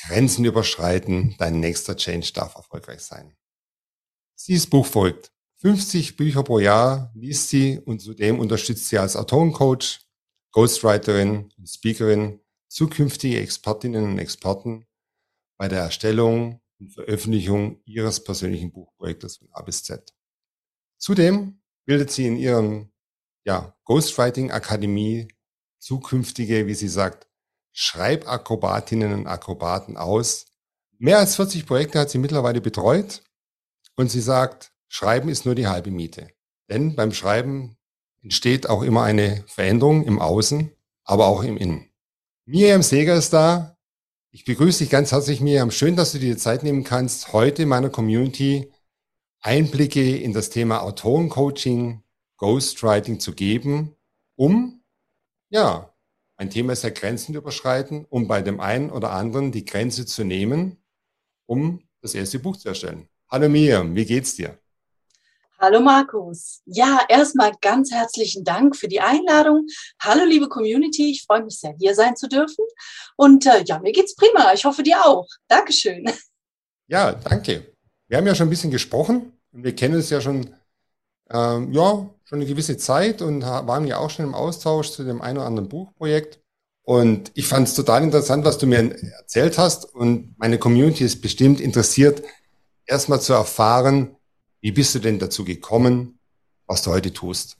Grenzen überschreiten, dein nächster Change darf erfolgreich sein. Dieses Buch folgt. 50 Bücher pro Jahr liest sie und zudem unterstützt sie als Autorencoach, Ghostwriterin und Speakerin zukünftige Expertinnen und Experten bei der Erstellung und Veröffentlichung ihres persönlichen Buchprojektes von A bis Z. Zudem bildet sie in ihren ja, Ghostwriting Akademie zukünftige, wie sie sagt, Schreibakrobatinnen und Akrobaten aus. Mehr als 40 Projekte hat sie mittlerweile betreut und sie sagt, Schreiben ist nur die halbe Miete. Denn beim Schreiben entsteht auch immer eine Veränderung im Außen, aber auch im Innen. Miriam Seger ist da. Ich begrüße dich ganz herzlich, Miriam. Schön, dass du dir die Zeit nehmen kannst, heute meiner Community Einblicke in das Thema Autorencoaching, Ghostwriting zu geben, um, ja, ein Thema ist ja Grenzen überschreiten, um bei dem einen oder anderen die Grenze zu nehmen, um das erste Buch zu erstellen. Hallo Miriam, wie geht's dir? Hallo Markus. Ja, erstmal ganz herzlichen Dank für die Einladung. Hallo liebe Community, ich freue mich sehr, hier sein zu dürfen. Und äh, ja, mir geht's prima. Ich hoffe dir auch. Dankeschön. Ja, danke. Wir haben ja schon ein bisschen gesprochen und wir kennen uns ja schon, ähm, ja, schon eine gewisse Zeit und waren ja auch schon im Austausch zu dem einen oder anderen Buchprojekt. Und ich fand es total interessant, was du mir erzählt hast. Und meine Community ist bestimmt interessiert, erstmal zu erfahren, wie bist du denn dazu gekommen, was du heute tust?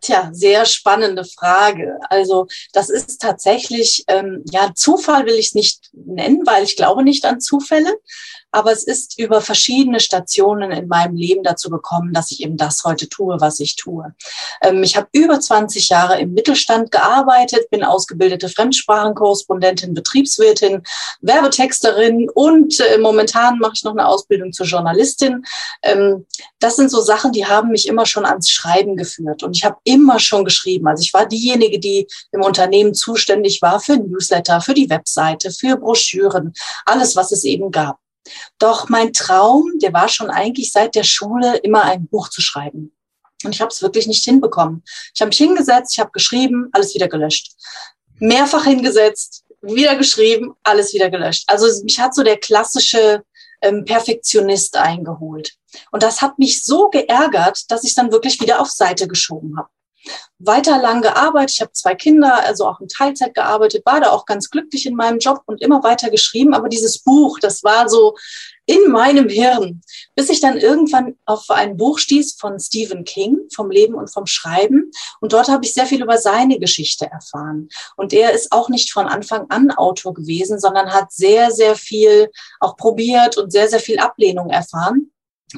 Tja, sehr spannende Frage. Also das ist tatsächlich, ähm, ja, Zufall will ich es nicht nennen, weil ich glaube nicht an Zufälle aber es ist über verschiedene Stationen in meinem Leben dazu gekommen, dass ich eben das heute tue, was ich tue. Ähm, ich habe über 20 Jahre im Mittelstand gearbeitet, bin ausgebildete Fremdsprachenkorrespondentin, Betriebswirtin, Werbetexterin und äh, momentan mache ich noch eine Ausbildung zur Journalistin. Ähm, das sind so Sachen, die haben mich immer schon ans Schreiben geführt und ich habe immer schon geschrieben. Also ich war diejenige, die im Unternehmen zuständig war für Newsletter, für die Webseite, für Broschüren, alles, was es eben gab. Doch mein Traum, der war schon eigentlich seit der Schule immer ein Buch zu schreiben. Und ich habe es wirklich nicht hinbekommen. Ich habe mich hingesetzt, ich habe geschrieben, alles wieder gelöscht. Mehrfach hingesetzt, wieder geschrieben, alles wieder gelöscht. Also mich hat so der klassische ähm, Perfektionist eingeholt. Und das hat mich so geärgert, dass ich dann wirklich wieder auf Seite geschoben habe weiter lang gearbeitet. Ich habe zwei Kinder, also auch in Teilzeit gearbeitet, war da auch ganz glücklich in meinem Job und immer weiter geschrieben. Aber dieses Buch, das war so in meinem Hirn, bis ich dann irgendwann auf ein Buch stieß von Stephen King, vom Leben und vom Schreiben. Und dort habe ich sehr viel über seine Geschichte erfahren. Und er ist auch nicht von Anfang an Autor gewesen, sondern hat sehr, sehr viel auch probiert und sehr, sehr viel Ablehnung erfahren.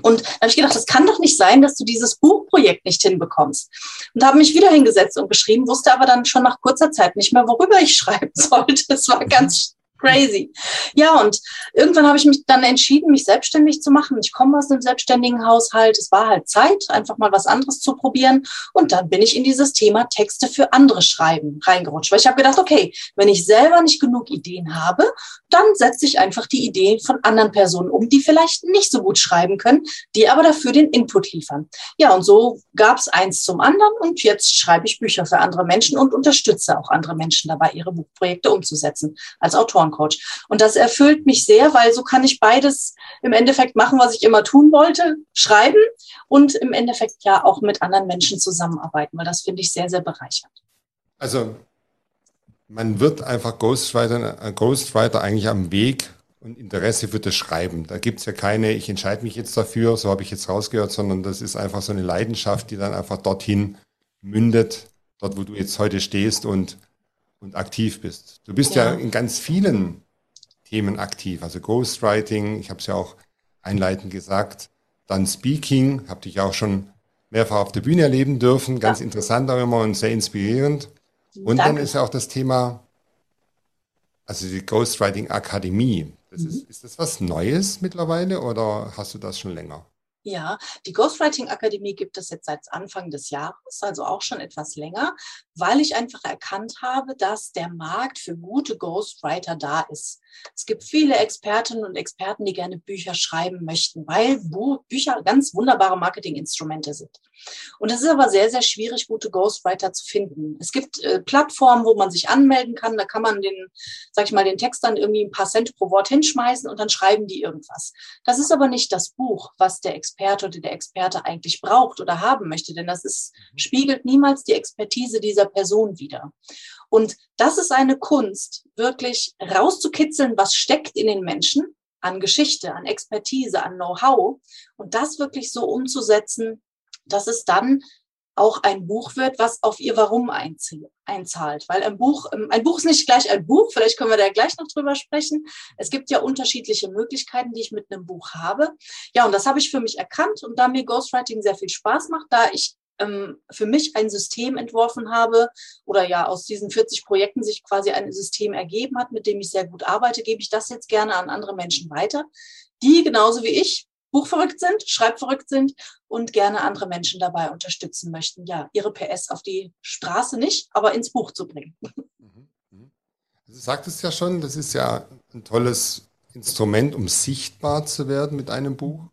Und da habe ich gedacht, das kann doch nicht sein, dass du dieses Buchprojekt nicht hinbekommst. Und habe mich wieder hingesetzt und geschrieben, wusste aber dann schon nach kurzer Zeit nicht mehr, worüber ich schreiben sollte. Das war ganz crazy. Ja, und irgendwann habe ich mich dann entschieden, mich selbstständig zu machen. Ich komme aus einem selbstständigen Haushalt. Es war halt Zeit, einfach mal was anderes zu probieren. Und dann bin ich in dieses Thema Texte für andere schreiben reingerutscht. Weil ich habe gedacht, okay, wenn ich selber nicht genug Ideen habe, dann setze ich einfach die Ideen von anderen Personen um, die vielleicht nicht so gut schreiben können, die aber dafür den Input liefern. Ja, und so gab es eins zum anderen. Und jetzt schreibe ich Bücher für andere Menschen und unterstütze auch andere Menschen dabei, ihre Buchprojekte umzusetzen als Autoren. Coach. Und das erfüllt mich sehr, weil so kann ich beides im Endeffekt machen, was ich immer tun wollte, schreiben und im Endeffekt ja auch mit anderen Menschen zusammenarbeiten, weil das finde ich sehr, sehr bereichernd. Also man wird einfach Ghostwriter, äh, Ghostwriter eigentlich am Weg und Interesse für das Schreiben. Da gibt es ja keine, ich entscheide mich jetzt dafür, so habe ich jetzt rausgehört, sondern das ist einfach so eine Leidenschaft, die dann einfach dorthin mündet, dort wo du jetzt heute stehst und und aktiv bist. Du bist ja. ja in ganz vielen Themen aktiv, also Ghostwriting, ich habe es ja auch einleitend gesagt, dann Speaking, habe dich auch schon mehrfach auf der Bühne erleben dürfen, ganz ja. interessant auch immer und sehr inspirierend. Und Danke. dann ist ja auch das Thema, also die Ghostwriting Akademie. Das ist, ist das was Neues mittlerweile oder hast du das schon länger? Ja, die Ghostwriting Akademie gibt es jetzt seit Anfang des Jahres, also auch schon etwas länger, weil ich einfach erkannt habe, dass der Markt für gute Ghostwriter da ist. Es gibt viele Expertinnen und Experten, die gerne Bücher schreiben möchten, weil Bücher ganz wunderbare Marketinginstrumente sind. Und es ist aber sehr, sehr schwierig, gute Ghostwriter zu finden. Es gibt äh, Plattformen, wo man sich anmelden kann. Da kann man den, sag ich mal, den Text dann irgendwie ein paar Cent pro Wort hinschmeißen und dann schreiben die irgendwas. Das ist aber nicht das Buch, was der oder der Experte eigentlich braucht oder haben möchte, denn das ist, mhm. spiegelt niemals die Expertise dieser Person wider. Und das ist eine Kunst, wirklich rauszukitzeln, was steckt in den Menschen an Geschichte, an Expertise, an Know-how und das wirklich so umzusetzen, dass es dann auch ein Buch wird, was auf ihr Warum einzahlt. Weil ein Buch, ein Buch ist nicht gleich ein Buch, vielleicht können wir da gleich noch drüber sprechen. Es gibt ja unterschiedliche Möglichkeiten, die ich mit einem Buch habe. Ja, und das habe ich für mich erkannt und da mir Ghostwriting sehr viel Spaß macht, da ich ähm, für mich ein System entworfen habe oder ja aus diesen 40 Projekten sich quasi ein System ergeben hat, mit dem ich sehr gut arbeite, gebe ich das jetzt gerne an andere Menschen weiter, die genauso wie ich buchverrückt sind, schreibverrückt sind und gerne andere Menschen dabei unterstützen möchten, ja, ihre PS auf die Straße nicht, aber ins Buch zu bringen. Mhm, mhm. Du sagtest ja schon, das ist ja ein tolles Instrument, um sichtbar zu werden mit einem Buch.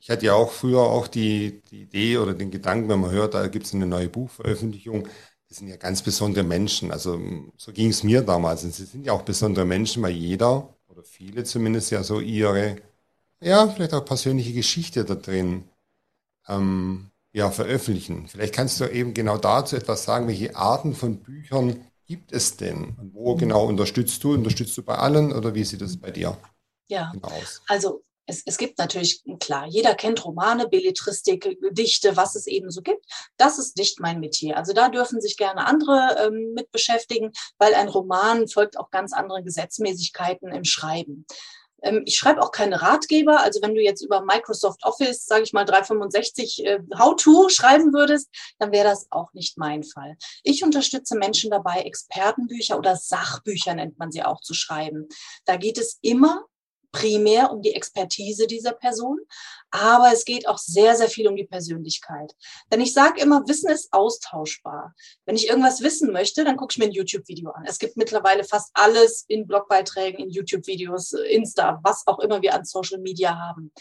Ich hatte ja auch früher auch die, die Idee oder den Gedanken, wenn man hört, da gibt es eine neue Buchveröffentlichung. Das sind ja ganz besondere Menschen. Also so ging es mir damals. Und sie sind ja auch besondere Menschen, weil jeder oder viele zumindest ja so ihre ja, vielleicht auch persönliche Geschichte da drin ähm, ja, veröffentlichen. Vielleicht kannst du eben genau dazu etwas sagen, welche Arten von Büchern gibt es denn? Und wo genau unterstützt du? Unterstützt du bei allen oder wie sieht es bei dir ja. genau aus? Also es, es gibt natürlich, klar, jeder kennt Romane, Belletristik, Gedichte, was es eben so gibt. Das ist nicht mein Metier. Also da dürfen sich gerne andere ähm, mit beschäftigen, weil ein Roman folgt auch ganz anderen Gesetzmäßigkeiten im Schreiben. Ähm, ich schreibe auch keine Ratgeber. Also wenn du jetzt über Microsoft Office, sage ich mal 365 äh, How-to schreiben würdest, dann wäre das auch nicht mein Fall. Ich unterstütze Menschen dabei, Expertenbücher oder Sachbücher nennt man sie auch zu schreiben. Da geht es immer primär um die Expertise dieser Person, aber es geht auch sehr, sehr viel um die Persönlichkeit. Denn ich sage immer, Wissen ist austauschbar. Wenn ich irgendwas wissen möchte, dann gucke ich mir ein YouTube-Video an. Es gibt mittlerweile fast alles in Blogbeiträgen, in YouTube-Videos, Insta, was auch immer wir an Social Media haben.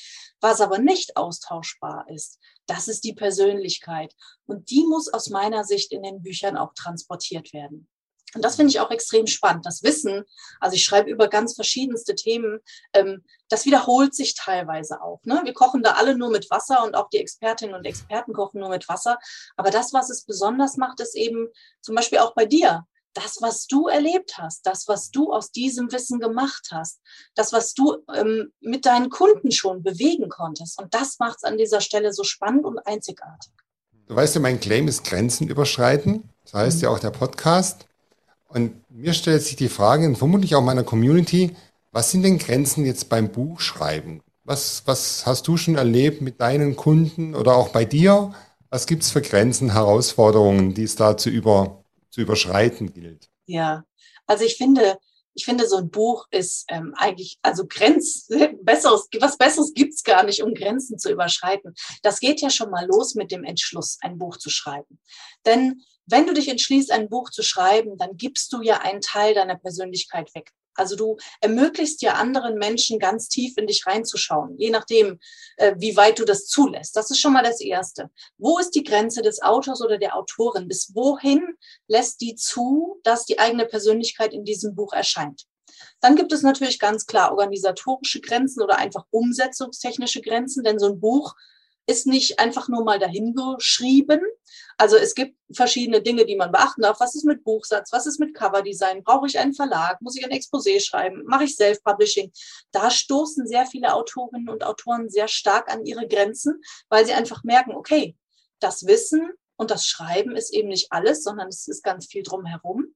Was aber nicht austauschbar ist, das ist die Persönlichkeit. Und die muss aus meiner Sicht in den Büchern auch transportiert werden. Und das finde ich auch extrem spannend. Das Wissen, also ich schreibe über ganz verschiedenste Themen, ähm, das wiederholt sich teilweise auch. Ne? Wir kochen da alle nur mit Wasser und auch die Expertinnen und Experten kochen nur mit Wasser. Aber das, was es besonders macht, ist eben zum Beispiel auch bei dir. Das, was du erlebt hast, das, was du aus diesem Wissen gemacht hast, das, was du ähm, mit deinen Kunden schon bewegen konntest. Und das macht es an dieser Stelle so spannend und einzigartig. Du weißt ja, mein Claim ist Grenzen überschreiten. Das heißt mhm. ja auch der Podcast. Und mir stellt sich die Frage, und vermutlich auch meiner Community, was sind denn Grenzen jetzt beim Buchschreiben? Was, was hast du schon erlebt mit deinen Kunden oder auch bei dir? Was gibt es für Grenzen, Herausforderungen, die es da zu, über, zu überschreiten gilt? Ja, also ich finde, ich finde, so ein Buch ist ähm, eigentlich, also Grenz, besseres, was Besseres gibt's gar nicht, um Grenzen zu überschreiten. Das geht ja schon mal los mit dem Entschluss, ein Buch zu schreiben. Denn wenn du dich entschließt, ein Buch zu schreiben, dann gibst du ja einen Teil deiner Persönlichkeit weg. Also du ermöglichst ja anderen Menschen ganz tief in dich reinzuschauen, je nachdem, äh, wie weit du das zulässt. Das ist schon mal das Erste. Wo ist die Grenze des Autors oder der Autorin? Bis wohin lässt die zu, dass die eigene Persönlichkeit in diesem Buch erscheint? Dann gibt es natürlich ganz klar organisatorische Grenzen oder einfach umsetzungstechnische Grenzen, denn so ein Buch ist nicht einfach nur mal dahingeschrieben. Also es gibt verschiedene Dinge, die man beachten darf. Was ist mit Buchsatz? Was ist mit Coverdesign? Brauche ich einen Verlag? Muss ich ein Exposé schreiben? Mache ich Self-Publishing? Da stoßen sehr viele Autorinnen und Autoren sehr stark an ihre Grenzen, weil sie einfach merken, okay, das Wissen und das Schreiben ist eben nicht alles, sondern es ist ganz viel drumherum.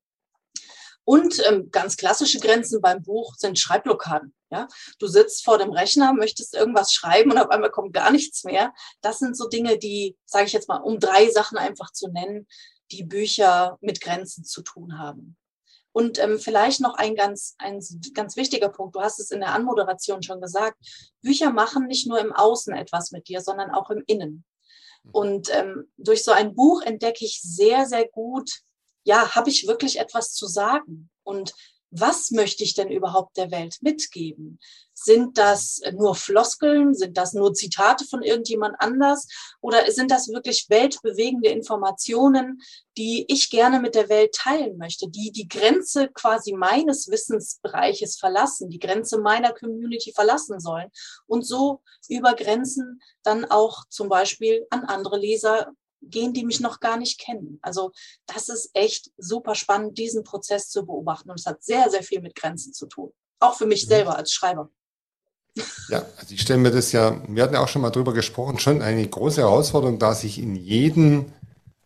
Und ähm, ganz klassische Grenzen beim Buch sind Schreibblockaden. Ja, du sitzt vor dem Rechner, möchtest irgendwas schreiben und auf einmal kommt gar nichts mehr. Das sind so Dinge, die, sage ich jetzt mal, um drei Sachen einfach zu nennen, die Bücher mit Grenzen zu tun haben. Und ähm, vielleicht noch ein ganz, ein ganz wichtiger Punkt. Du hast es in der Anmoderation schon gesagt. Bücher machen nicht nur im Außen etwas mit dir, sondern auch im Innen. Mhm. Und ähm, durch so ein Buch entdecke ich sehr, sehr gut, ja, habe ich wirklich etwas zu sagen? Und was möchte ich denn überhaupt der Welt mitgeben? Sind das nur Floskeln? Sind das nur Zitate von irgendjemand anders? Oder sind das wirklich weltbewegende Informationen, die ich gerne mit der Welt teilen möchte, die die Grenze quasi meines Wissensbereiches verlassen, die Grenze meiner Community verlassen sollen und so über Grenzen dann auch zum Beispiel an andere Leser gehen, die mich noch gar nicht kennen. Also das ist echt super spannend, diesen Prozess zu beobachten. Und es hat sehr, sehr viel mit Grenzen zu tun. Auch für mich mhm. selber als Schreiber. Ja, also ich stelle mir das ja, wir hatten ja auch schon mal drüber gesprochen, schon eine große Herausforderung, da sich in jeden,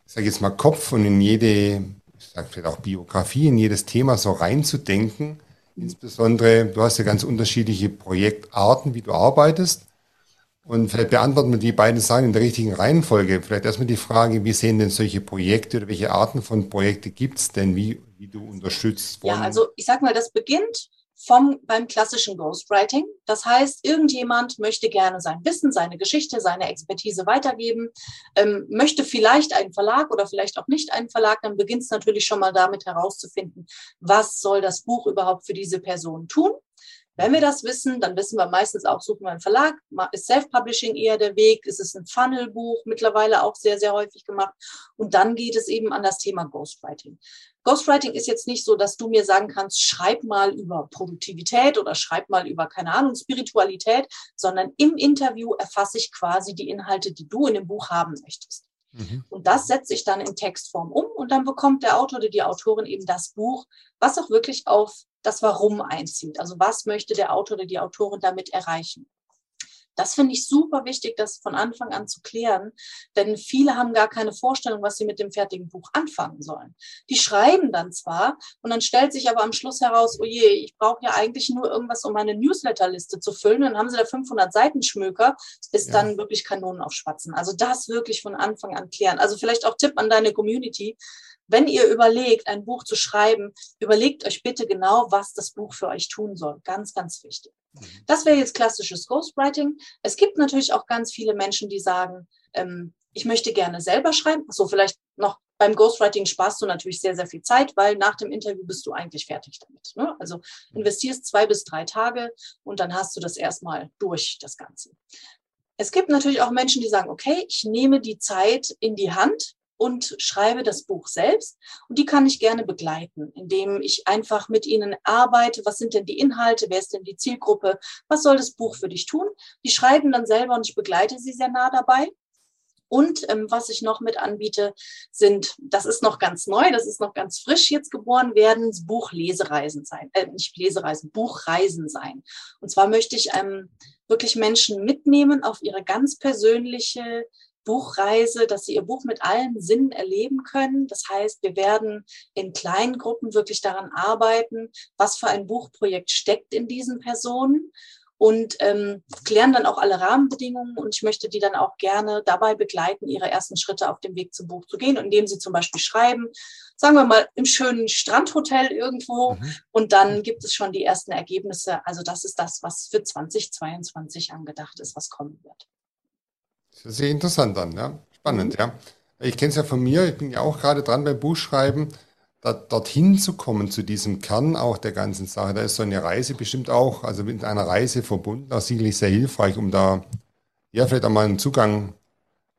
ich sage jetzt mal Kopf und in jede, ich sage vielleicht auch Biografie, in jedes Thema so reinzudenken. Insbesondere, du hast ja ganz unterschiedliche Projektarten, wie du arbeitest. Und vielleicht beantworten wir die beiden Sachen in der richtigen Reihenfolge. Vielleicht erstmal die Frage, wie sehen denn solche Projekte oder welche Arten von Projekte gibt es denn, wie, wie du unterstützt? Ja, also ich sag mal, das beginnt vom, beim klassischen Ghostwriting. Das heißt, irgendjemand möchte gerne sein Wissen, seine Geschichte, seine Expertise weitergeben, ähm, möchte vielleicht einen Verlag oder vielleicht auch nicht einen Verlag. Dann beginnt es natürlich schon mal damit herauszufinden, was soll das Buch überhaupt für diese Person tun. Wenn wir das wissen, dann wissen wir meistens auch, suchen wir einen Verlag, ist Self-Publishing eher der Weg, ist es ein Funnelbuch, mittlerweile auch sehr, sehr häufig gemacht. Und dann geht es eben an das Thema Ghostwriting. Ghostwriting ist jetzt nicht so, dass du mir sagen kannst, schreib mal über Produktivität oder schreib mal über, keine Ahnung, Spiritualität, sondern im Interview erfasse ich quasi die Inhalte, die du in dem Buch haben möchtest. Mhm. Und das setze ich dann in Textform um und dann bekommt der Autor oder die Autorin eben das Buch, was auch wirklich auf das Warum einzieht. Also was möchte der Autor oder die Autorin damit erreichen? Das finde ich super wichtig, das von Anfang an zu klären, denn viele haben gar keine Vorstellung, was sie mit dem fertigen Buch anfangen sollen. Die schreiben dann zwar und dann stellt sich aber am Schluss heraus, oh je, ich brauche ja eigentlich nur irgendwas, um meine Newsletterliste zu füllen. Dann haben sie da 500 Seiten Schmöker, ist ja. dann wirklich Kanonen auf Spatzen. Also das wirklich von Anfang an klären. Also vielleicht auch Tipp an deine Community wenn ihr überlegt, ein Buch zu schreiben, überlegt euch bitte genau, was das Buch für euch tun soll. Ganz, ganz wichtig. Mhm. Das wäre jetzt klassisches Ghostwriting. Es gibt natürlich auch ganz viele Menschen, die sagen, ähm, ich möchte gerne selber schreiben. So vielleicht noch beim Ghostwriting sparst du natürlich sehr, sehr viel Zeit, weil nach dem Interview bist du eigentlich fertig damit. Ne? Also investierst zwei bis drei Tage und dann hast du das erstmal durch, das Ganze. Es gibt natürlich auch Menschen, die sagen, okay, ich nehme die Zeit in die Hand und schreibe das Buch selbst. Und die kann ich gerne begleiten, indem ich einfach mit ihnen arbeite. Was sind denn die Inhalte? Wer ist denn die Zielgruppe? Was soll das Buch für dich tun? Die schreiben dann selber und ich begleite sie sehr nah dabei. Und ähm, was ich noch mit anbiete, sind, das ist noch ganz neu, das ist noch ganz frisch jetzt geboren werden, Buchlesereisen sein, äh, nicht Lesereisen, Buchreisen sein. Und zwar möchte ich ähm, wirklich Menschen mitnehmen auf ihre ganz persönliche Buchreise, dass sie ihr Buch mit allen Sinnen erleben können. Das heißt, wir werden in kleinen Gruppen wirklich daran arbeiten, was für ein Buchprojekt steckt in diesen Personen und ähm, klären dann auch alle Rahmenbedingungen und ich möchte die dann auch gerne dabei begleiten, ihre ersten Schritte auf dem Weg zum Buch zu gehen, indem sie zum Beispiel schreiben, sagen wir mal im schönen Strandhotel irgendwo mhm. und dann gibt es schon die ersten Ergebnisse. Also das ist das, was für 2022 angedacht ist, was kommen wird. Das ist sehr interessant dann, ja. Spannend, mhm. ja. Ich kenne es ja von mir, ich bin ja auch gerade dran beim Buchschreiben, da, dorthin zu kommen, zu diesem Kern auch der ganzen Sache. Da ist so eine Reise bestimmt auch, also mit einer Reise verbunden, auch sicherlich sehr hilfreich, um da ja vielleicht einmal einen Zugang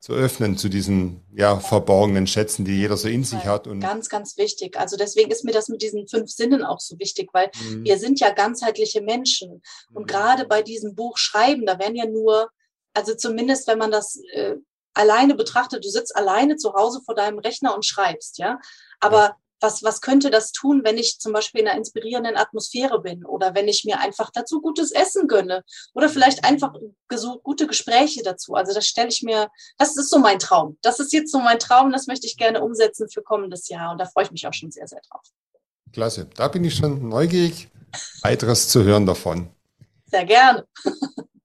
zu öffnen zu diesen ja verborgenen Schätzen, die jeder so in sich hat. Und ganz, ganz wichtig. Also deswegen ist mir das mit diesen fünf Sinnen auch so wichtig, weil mhm. wir sind ja ganzheitliche Menschen. Und mhm. gerade bei diesem Buch Schreiben, da werden ja nur also zumindest, wenn man das äh, alleine betrachtet, du sitzt alleine zu Hause vor deinem Rechner und schreibst, ja. Aber was, was könnte das tun, wenn ich zum Beispiel in einer inspirierenden Atmosphäre bin oder wenn ich mir einfach dazu gutes Essen gönne oder vielleicht einfach gute Gespräche dazu. Also das stelle ich mir, das ist so mein Traum. Das ist jetzt so mein Traum, das möchte ich gerne umsetzen für kommendes Jahr und da freue ich mich auch schon sehr, sehr drauf. Klasse, da bin ich schon neugierig, weiteres zu hören davon. Sehr gerne.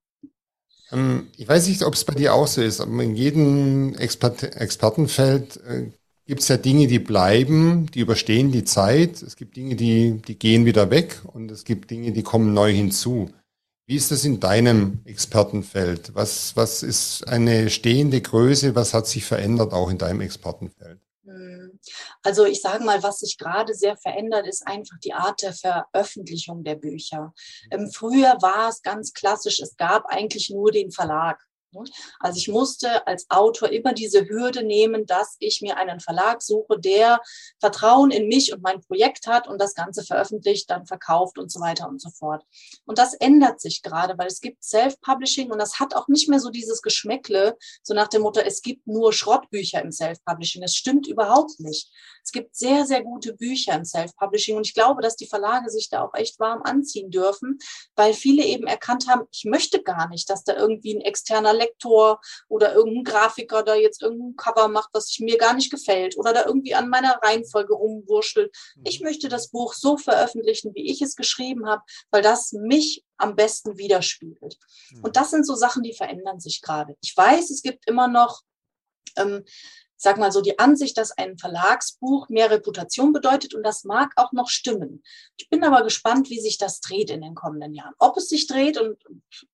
Ähm, ich weiß nicht, ob es bei dir auch so ist, aber in jedem Expert Expertenfeld äh, gibt es ja Dinge, die bleiben, die überstehen die Zeit. Es gibt Dinge, die, die gehen wieder weg und es gibt Dinge, die kommen neu hinzu. Wie ist das in deinem Expertenfeld? Was, was ist eine stehende Größe? Was hat sich verändert auch in deinem Expertenfeld? Also ich sage mal, was sich gerade sehr verändert, ist einfach die Art der Veröffentlichung der Bücher. Ähm, früher war es ganz klassisch, es gab eigentlich nur den Verlag. Also ich musste als Autor immer diese Hürde nehmen, dass ich mir einen Verlag suche, der Vertrauen in mich und mein Projekt hat und das Ganze veröffentlicht, dann verkauft und so weiter und so fort. Und das ändert sich gerade, weil es gibt Self-Publishing und das hat auch nicht mehr so dieses Geschmäckle, so nach dem Motto, es gibt nur Schrottbücher im Self-Publishing. Das stimmt überhaupt nicht. Es gibt sehr, sehr gute Bücher im Self-Publishing und ich glaube, dass die Verlage sich da auch echt warm anziehen dürfen, weil viele eben erkannt haben, ich möchte gar nicht, dass da irgendwie ein externer Lektor oder irgendein Grafiker da jetzt irgendein Cover macht, was mir gar nicht gefällt oder da irgendwie an meiner Reihenfolge rumwurschtelt. Mhm. Ich möchte das Buch so veröffentlichen, wie ich es geschrieben habe, weil das mich am besten widerspiegelt. Mhm. Und das sind so Sachen, die verändern sich gerade. Ich weiß, es gibt immer noch ähm, sag mal so, die Ansicht, dass ein Verlagsbuch mehr Reputation bedeutet und das mag auch noch stimmen. Ich bin aber gespannt, wie sich das dreht in den kommenden Jahren. Ob es sich dreht und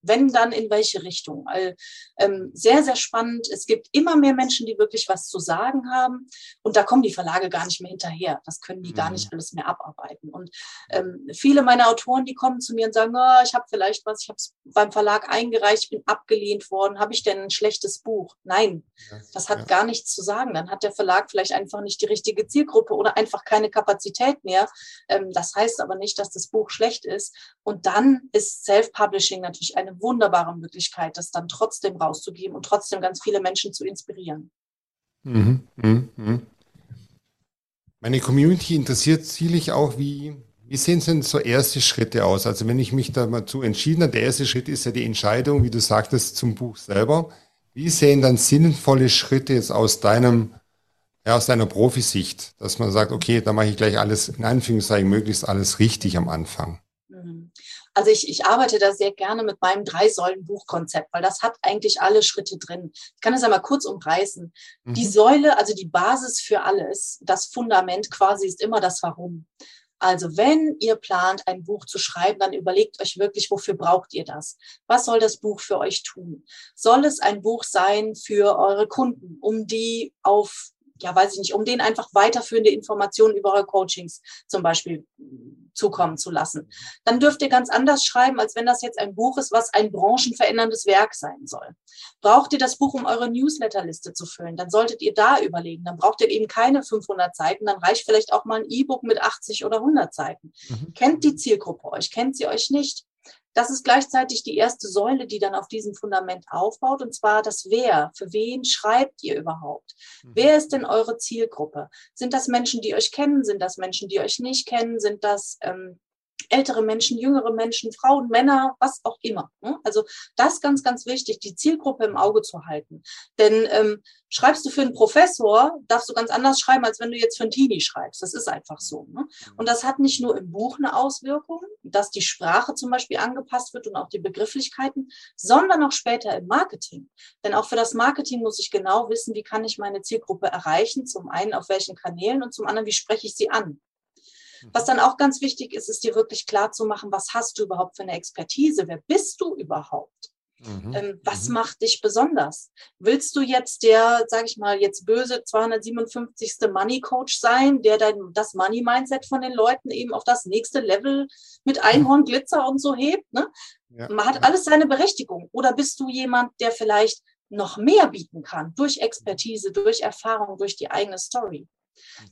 wenn, dann in welche Richtung. Weil, ähm, sehr, sehr spannend. Es gibt immer mehr Menschen, die wirklich was zu sagen haben und da kommen die Verlage gar nicht mehr hinterher. Das können die mhm. gar nicht alles mehr abarbeiten. Und ähm, viele meiner Autoren, die kommen zu mir und sagen, oh, ich habe vielleicht was, ich habe es beim Verlag eingereicht, ich bin abgelehnt worden, habe ich denn ein schlechtes Buch? Nein, das hat ja. gar nichts zu sagen sagen. Dann hat der Verlag vielleicht einfach nicht die richtige Zielgruppe oder einfach keine Kapazität mehr. Ähm, das heißt aber nicht, dass das Buch schlecht ist. Und dann ist Self-Publishing natürlich eine wunderbare Möglichkeit, das dann trotzdem rauszugeben und trotzdem ganz viele Menschen zu inspirieren. Mhm, mh, mh. Meine Community interessiert sicherlich auch, wie, wie sehen denn so erste Schritte aus? Also wenn ich mich da mal zu entschieden habe, der erste Schritt ist ja die Entscheidung, wie du sagtest, zum Buch selber. Wie sehen dann sinnvolle Schritte jetzt aus deinem, ja, aus deiner Profisicht, dass man sagt, okay, da mache ich gleich alles, in Anführungszeichen, möglichst alles richtig am Anfang? Also ich, ich arbeite da sehr gerne mit meinem Drei-Säulen-Buchkonzept, weil das hat eigentlich alle Schritte drin. Ich kann es einmal kurz umreißen. Mhm. Die Säule, also die Basis für alles, das Fundament quasi ist immer das Warum. Also wenn ihr plant, ein Buch zu schreiben, dann überlegt euch wirklich, wofür braucht ihr das? Was soll das Buch für euch tun? Soll es ein Buch sein für eure Kunden, um die auf ja, weiß ich nicht, um denen einfach weiterführende Informationen über eure Coachings zum Beispiel zukommen zu lassen. Dann dürft ihr ganz anders schreiben, als wenn das jetzt ein Buch ist, was ein branchenveränderndes Werk sein soll. Braucht ihr das Buch, um eure Newsletterliste zu füllen? Dann solltet ihr da überlegen. Dann braucht ihr eben keine 500 Seiten. Dann reicht vielleicht auch mal ein E-Book mit 80 oder 100 Seiten. Mhm. Kennt die Zielgruppe euch? Kennt sie euch nicht? Das ist gleichzeitig die erste Säule, die dann auf diesem Fundament aufbaut, und zwar das Wer. Für wen schreibt ihr überhaupt? Mhm. Wer ist denn eure Zielgruppe? Sind das Menschen, die euch kennen? Sind das Menschen, die euch nicht kennen? Sind das ähm, ältere Menschen, jüngere Menschen, Frauen, Männer, was auch immer. Ne? Also das ganz, ganz wichtig, die Zielgruppe im Auge zu halten. Denn ähm, schreibst du für einen Professor, darfst du ganz anders schreiben, als wenn du jetzt für einen Teenie schreibst. Das ist einfach so. Ne? Und das hat nicht nur im Buch eine Auswirkung, dass die Sprache zum Beispiel angepasst wird und auch die Begrifflichkeiten, sondern auch später im Marketing. Denn auch für das Marketing muss ich genau wissen, wie kann ich meine Zielgruppe erreichen. Zum einen auf welchen Kanälen und zum anderen, wie spreche ich sie an. Was dann auch ganz wichtig ist, ist dir wirklich klar zu machen, was hast du überhaupt für eine Expertise? Wer bist du überhaupt? Mhm. Ähm, was mhm. macht dich besonders? Willst du jetzt der, sage ich mal, jetzt böse 257. Money Coach sein, der dein, das Money Mindset von den Leuten eben auf das nächste Level mit Einhorn, Glitzer und so hebt? Ne? Ja. Man hat alles seine Berechtigung. Oder bist du jemand, der vielleicht noch mehr bieten kann durch Expertise, durch Erfahrung, durch die eigene Story?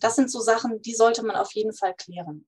Das sind so Sachen, die sollte man auf jeden Fall klären.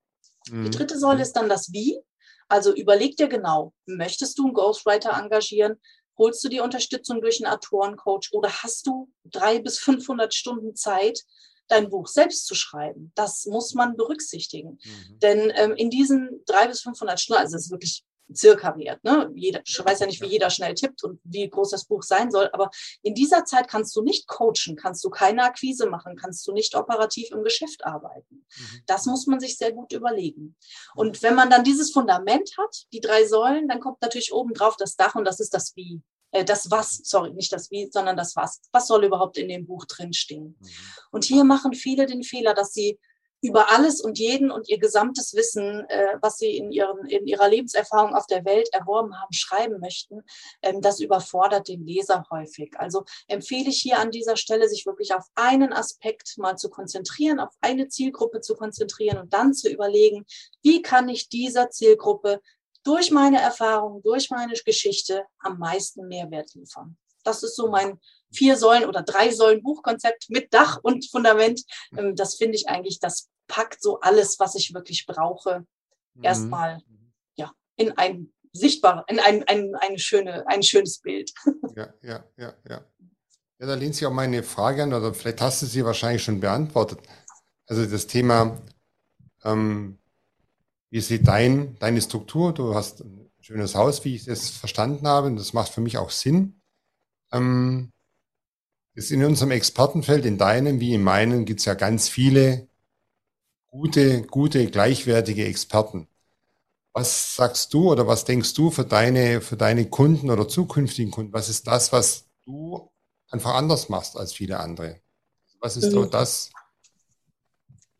Mhm. Die dritte Säule ist dann das Wie. Also überleg dir genau, möchtest du einen Ghostwriter engagieren? Holst du die Unterstützung durch einen Autorencoach oder hast du drei bis 500 Stunden Zeit, dein Buch selbst zu schreiben? Das muss man berücksichtigen. Mhm. Denn ähm, in diesen drei bis 500 Stunden, also das ist wirklich circa wert. Ne? Jeder, ich weiß ja nicht, wie jeder schnell tippt und wie groß das Buch sein soll, aber in dieser Zeit kannst du nicht coachen, kannst du keine Akquise machen, kannst du nicht operativ im Geschäft arbeiten. Mhm. Das muss man sich sehr gut überlegen. Und wenn man dann dieses Fundament hat, die drei Säulen, dann kommt natürlich oben drauf das Dach und das ist das Wie. äh, das Was, sorry, nicht das Wie, sondern das Was. Was soll überhaupt in dem Buch drinstehen? Mhm. Und hier machen viele den Fehler, dass sie über alles und jeden und ihr gesamtes Wissen, äh, was sie in, ihren, in ihrer Lebenserfahrung auf der Welt erworben haben, schreiben möchten, ähm, das überfordert den Leser häufig. Also empfehle ich hier an dieser Stelle, sich wirklich auf einen Aspekt mal zu konzentrieren, auf eine Zielgruppe zu konzentrieren und dann zu überlegen, wie kann ich dieser Zielgruppe durch meine Erfahrung, durch meine Geschichte am meisten Mehrwert liefern. Das ist so mein vier Säulen oder drei Säulen Buchkonzept mit Dach und Fundament. Ähm, das finde ich eigentlich, das packt so alles, was ich wirklich brauche, mhm. erstmal ja, in ein sichtbar, in ein, ein, eine schöne, ein schönes Bild. Ja, ja, ja, ja. Ja, da lehnt sich auch meine Frage an, oder vielleicht hast du sie wahrscheinlich schon beantwortet. Also das Thema, ähm, wie sieht dein, deine Struktur? Du hast ein schönes Haus, wie ich es verstanden habe, und das macht für mich auch Sinn. Ähm, ist in unserem Expertenfeld, in deinem wie in meinem, gibt es ja ganz viele gute, gute, gleichwertige Experten. Was sagst du oder was denkst du für deine, für deine Kunden oder zukünftigen Kunden? Was ist das, was du einfach anders machst als viele andere? Was ist mhm. das?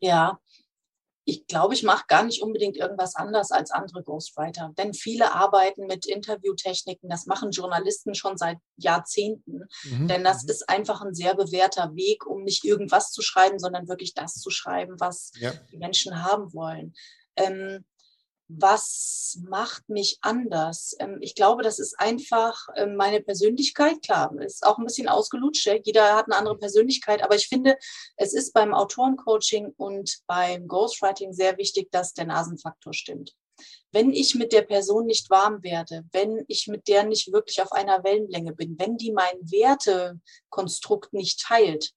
Ja, ich glaube, ich mache gar nicht unbedingt irgendwas anders als andere Ghostwriter. Denn viele arbeiten mit Interviewtechniken. Das machen Journalisten schon seit Jahrzehnten. Mhm. Denn das mhm. ist einfach ein sehr bewährter Weg, um nicht irgendwas zu schreiben, sondern wirklich das zu schreiben, was ja. die Menschen haben wollen. Ähm, was macht mich anders? Ähm, ich glaube, das ist einfach ähm, meine Persönlichkeit. Klar, ist auch ein bisschen ausgelutscht. Jeder hat eine andere Persönlichkeit. Aber ich finde, es ist beim Autorencoaching und beim Ghostwriting sehr wichtig, dass der Nasenfaktor stimmt. Wenn ich mit der Person nicht warm werde, wenn ich mit der nicht wirklich auf einer Wellenlänge bin, wenn die mein Wertekonstrukt nicht teilt,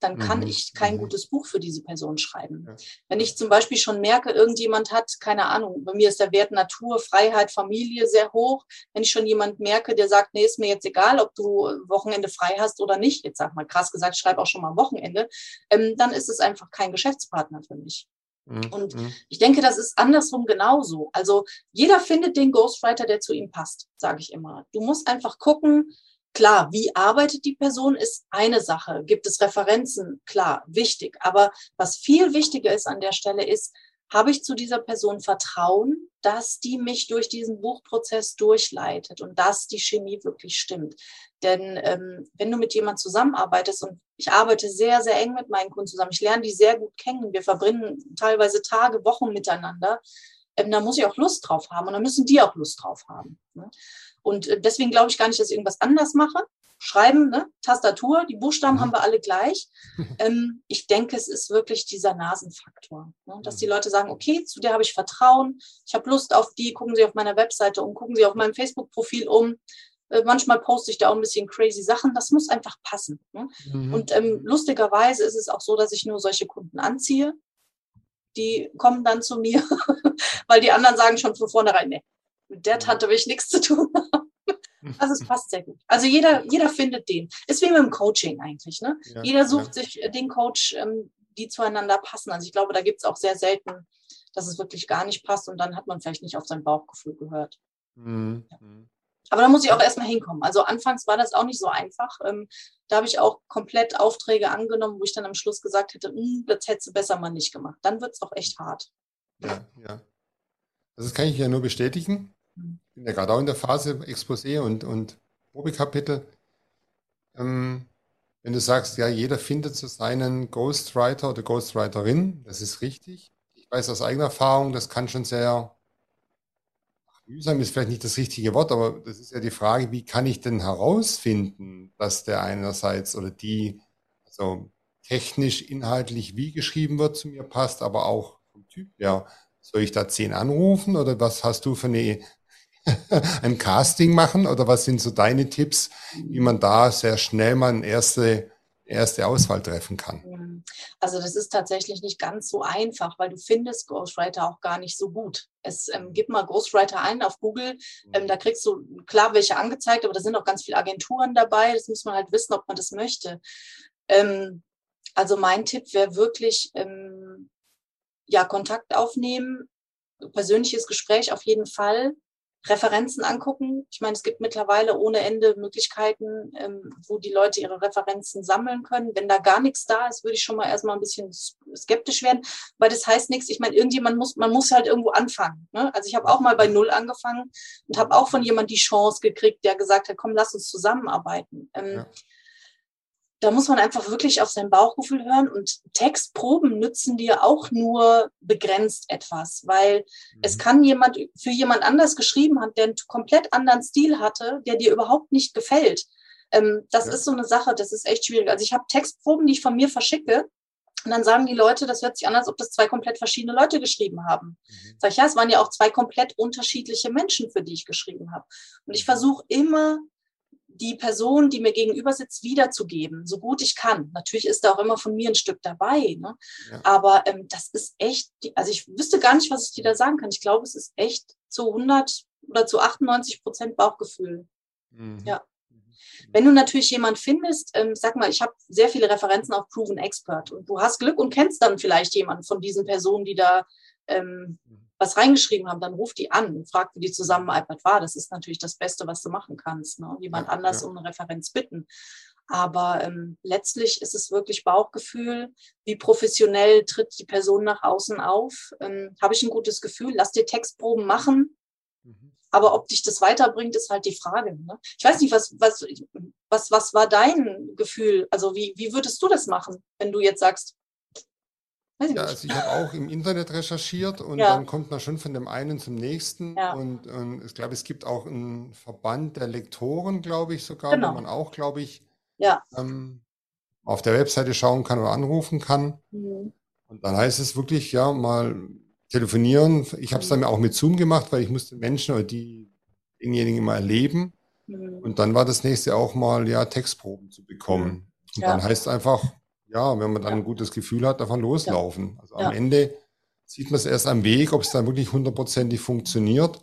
dann kann mhm. ich kein mhm. gutes Buch für diese Person schreiben. Ja. Wenn ich zum Beispiel schon merke, irgendjemand hat, keine Ahnung, bei mir ist der Wert Natur, Freiheit, Familie sehr hoch. Wenn ich schon jemand merke, der sagt, nee, ist mir jetzt egal, ob du Wochenende frei hast oder nicht, jetzt sag mal krass gesagt, schreib auch schon mal Wochenende, ähm, dann ist es einfach kein Geschäftspartner für mich. Mhm. Und mhm. ich denke, das ist andersrum genauso. Also jeder findet den Ghostwriter, der zu ihm passt, sage ich immer. Du musst einfach gucken, Klar, wie arbeitet die Person ist eine Sache. Gibt es Referenzen? Klar, wichtig. Aber was viel wichtiger ist an der Stelle ist, habe ich zu dieser Person Vertrauen, dass die mich durch diesen Buchprozess durchleitet und dass die Chemie wirklich stimmt. Denn ähm, wenn du mit jemandem zusammenarbeitest und ich arbeite sehr, sehr eng mit meinen Kunden zusammen, ich lerne die sehr gut kennen, wir verbringen teilweise Tage, Wochen miteinander, ähm, da muss ich auch Lust drauf haben und da müssen die auch Lust drauf haben. Ne? Und äh, deswegen glaube ich gar nicht, dass ich irgendwas anders mache. Schreiben, ne? Tastatur, die Buchstaben mhm. haben wir alle gleich. Ähm, ich denke, es ist wirklich dieser Nasenfaktor, ne? dass die mhm. Leute sagen, okay, zu der habe ich Vertrauen, ich habe Lust auf die, gucken Sie auf meiner Webseite um, gucken Sie auf meinem Facebook-Profil um. Äh, manchmal poste ich da auch ein bisschen crazy Sachen. Das muss einfach passen. Ne? Mhm. Und ähm, lustigerweise ist es auch so, dass ich nur solche Kunden anziehe. Die kommen dann zu mir, weil die anderen sagen schon von vornherein, nee, mit der Tante will ich nichts zu tun haben. Also es passt sehr gut. Also jeder, jeder findet den. Ist wie mit dem Coaching eigentlich. Ne? Ja, jeder sucht ja. sich den Coach, ähm, die zueinander passen. Also ich glaube, da gibt es auch sehr selten, dass es wirklich gar nicht passt und dann hat man vielleicht nicht auf sein Bauchgefühl gehört. Mhm. Ja. Mhm. Aber da muss ich auch erstmal hinkommen. Also anfangs war das auch nicht so einfach. Ähm, da habe ich auch komplett Aufträge angenommen, wo ich dann am Schluss gesagt hätte, hm, das hättest du besser mal nicht gemacht. Dann wird es auch echt hart. Ja, ja. Also das kann ich ja nur bestätigen. Ich bin ja gerade auch in der Phase Exposé und, und Probekapitel. Ähm, wenn du sagst, ja, jeder findet so seinen Ghostwriter oder Ghostwriterin, das ist richtig. Ich weiß aus eigener Erfahrung, das kann schon sehr mühsam ist vielleicht nicht das richtige Wort, aber das ist ja die Frage, wie kann ich denn herausfinden, dass der einerseits oder die, also technisch, inhaltlich wie geschrieben wird, zu mir passt, aber auch vom Typ her. Soll ich da zehn anrufen oder was hast du für eine ein Casting machen oder was sind so deine Tipps, wie man da sehr schnell mal eine erste, erste Auswahl treffen kann? Also das ist tatsächlich nicht ganz so einfach, weil du findest Ghostwriter auch gar nicht so gut. Es ähm, gib mal Ghostwriter ein auf Google, ähm, da kriegst du klar welche angezeigt, aber da sind auch ganz viele Agenturen dabei. Das muss man halt wissen, ob man das möchte. Ähm, also mein Tipp wäre wirklich, ähm, ja, Kontakt aufnehmen, persönliches Gespräch auf jeden Fall Referenzen angucken. Ich meine, es gibt mittlerweile ohne Ende Möglichkeiten, ähm, wo die Leute ihre Referenzen sammeln können. Wenn da gar nichts da ist, würde ich schon mal erstmal ein bisschen skeptisch werden, weil das heißt nichts. Ich meine, irgendjemand muss, man muss halt irgendwo anfangen. Ne? Also ich habe auch mal bei Null angefangen und habe auch von jemand die Chance gekriegt, der gesagt hat, komm, lass uns zusammenarbeiten. Ähm, ja da muss man einfach wirklich auf sein Bauchgefühl hören und Textproben nützen dir auch nur begrenzt etwas, weil mhm. es kann jemand für jemand anders geschrieben hat, der einen komplett anderen Stil hatte, der dir überhaupt nicht gefällt. Ähm, das ja. ist so eine Sache, das ist echt schwierig. Also ich habe Textproben, die ich von mir verschicke. Und dann sagen die Leute, das hört sich an, als ob das zwei komplett verschiedene Leute geschrieben haben. Mhm. Sag ich, ja, es waren ja auch zwei komplett unterschiedliche Menschen, für die ich geschrieben habe. Und ich mhm. versuche immer die Person, die mir gegenüber sitzt, wiederzugeben, so gut ich kann. Natürlich ist da auch immer von mir ein Stück dabei. Ne? Ja. Aber ähm, das ist echt, also ich wüsste gar nicht, was ich dir da sagen kann. Ich glaube, es ist echt zu 100 oder zu 98 Prozent Bauchgefühl. Mhm. Ja. Mhm. Wenn du natürlich jemand findest, ähm, sag mal, ich habe sehr viele Referenzen auf Proven Expert und du hast Glück und kennst dann vielleicht jemanden von diesen Personen, die da ähm, mhm was reingeschrieben haben, dann ruf die an und frag, wie die Zusammenarbeit war. Das ist natürlich das Beste, was du machen kannst. Ne? Jemand ja, anders ja. um eine Referenz bitten. Aber ähm, letztlich ist es wirklich Bauchgefühl. Wie professionell tritt die Person nach außen auf? Ähm, Habe ich ein gutes Gefühl? Lass dir Textproben machen. Mhm. Aber ob dich das weiterbringt, ist halt die Frage. Ne? Ich weiß nicht, was, was, was, was war dein Gefühl? Also wie, wie würdest du das machen, wenn du jetzt sagst, ja, also ich habe auch im Internet recherchiert und ja. dann kommt man schon von dem einen zum nächsten. Ja. Und, und, ich glaube, es gibt auch einen Verband der Lektoren, glaube ich sogar, genau. wo man auch, glaube ich, ja. ähm, auf der Webseite schauen kann oder anrufen kann. Mhm. Und dann heißt es wirklich, ja, mal telefonieren. Ich habe es dann auch mit Zoom gemacht, weil ich musste Menschen oder die denjenigen immer erleben. Mhm. Und dann war das nächste auch mal, ja, Textproben zu bekommen. Und dann heißt es einfach, ja, wenn man dann ja. ein gutes Gefühl hat, davon loslaufen. Ja. Also am Ende sieht man es erst am Weg, ob es dann wirklich hundertprozentig funktioniert.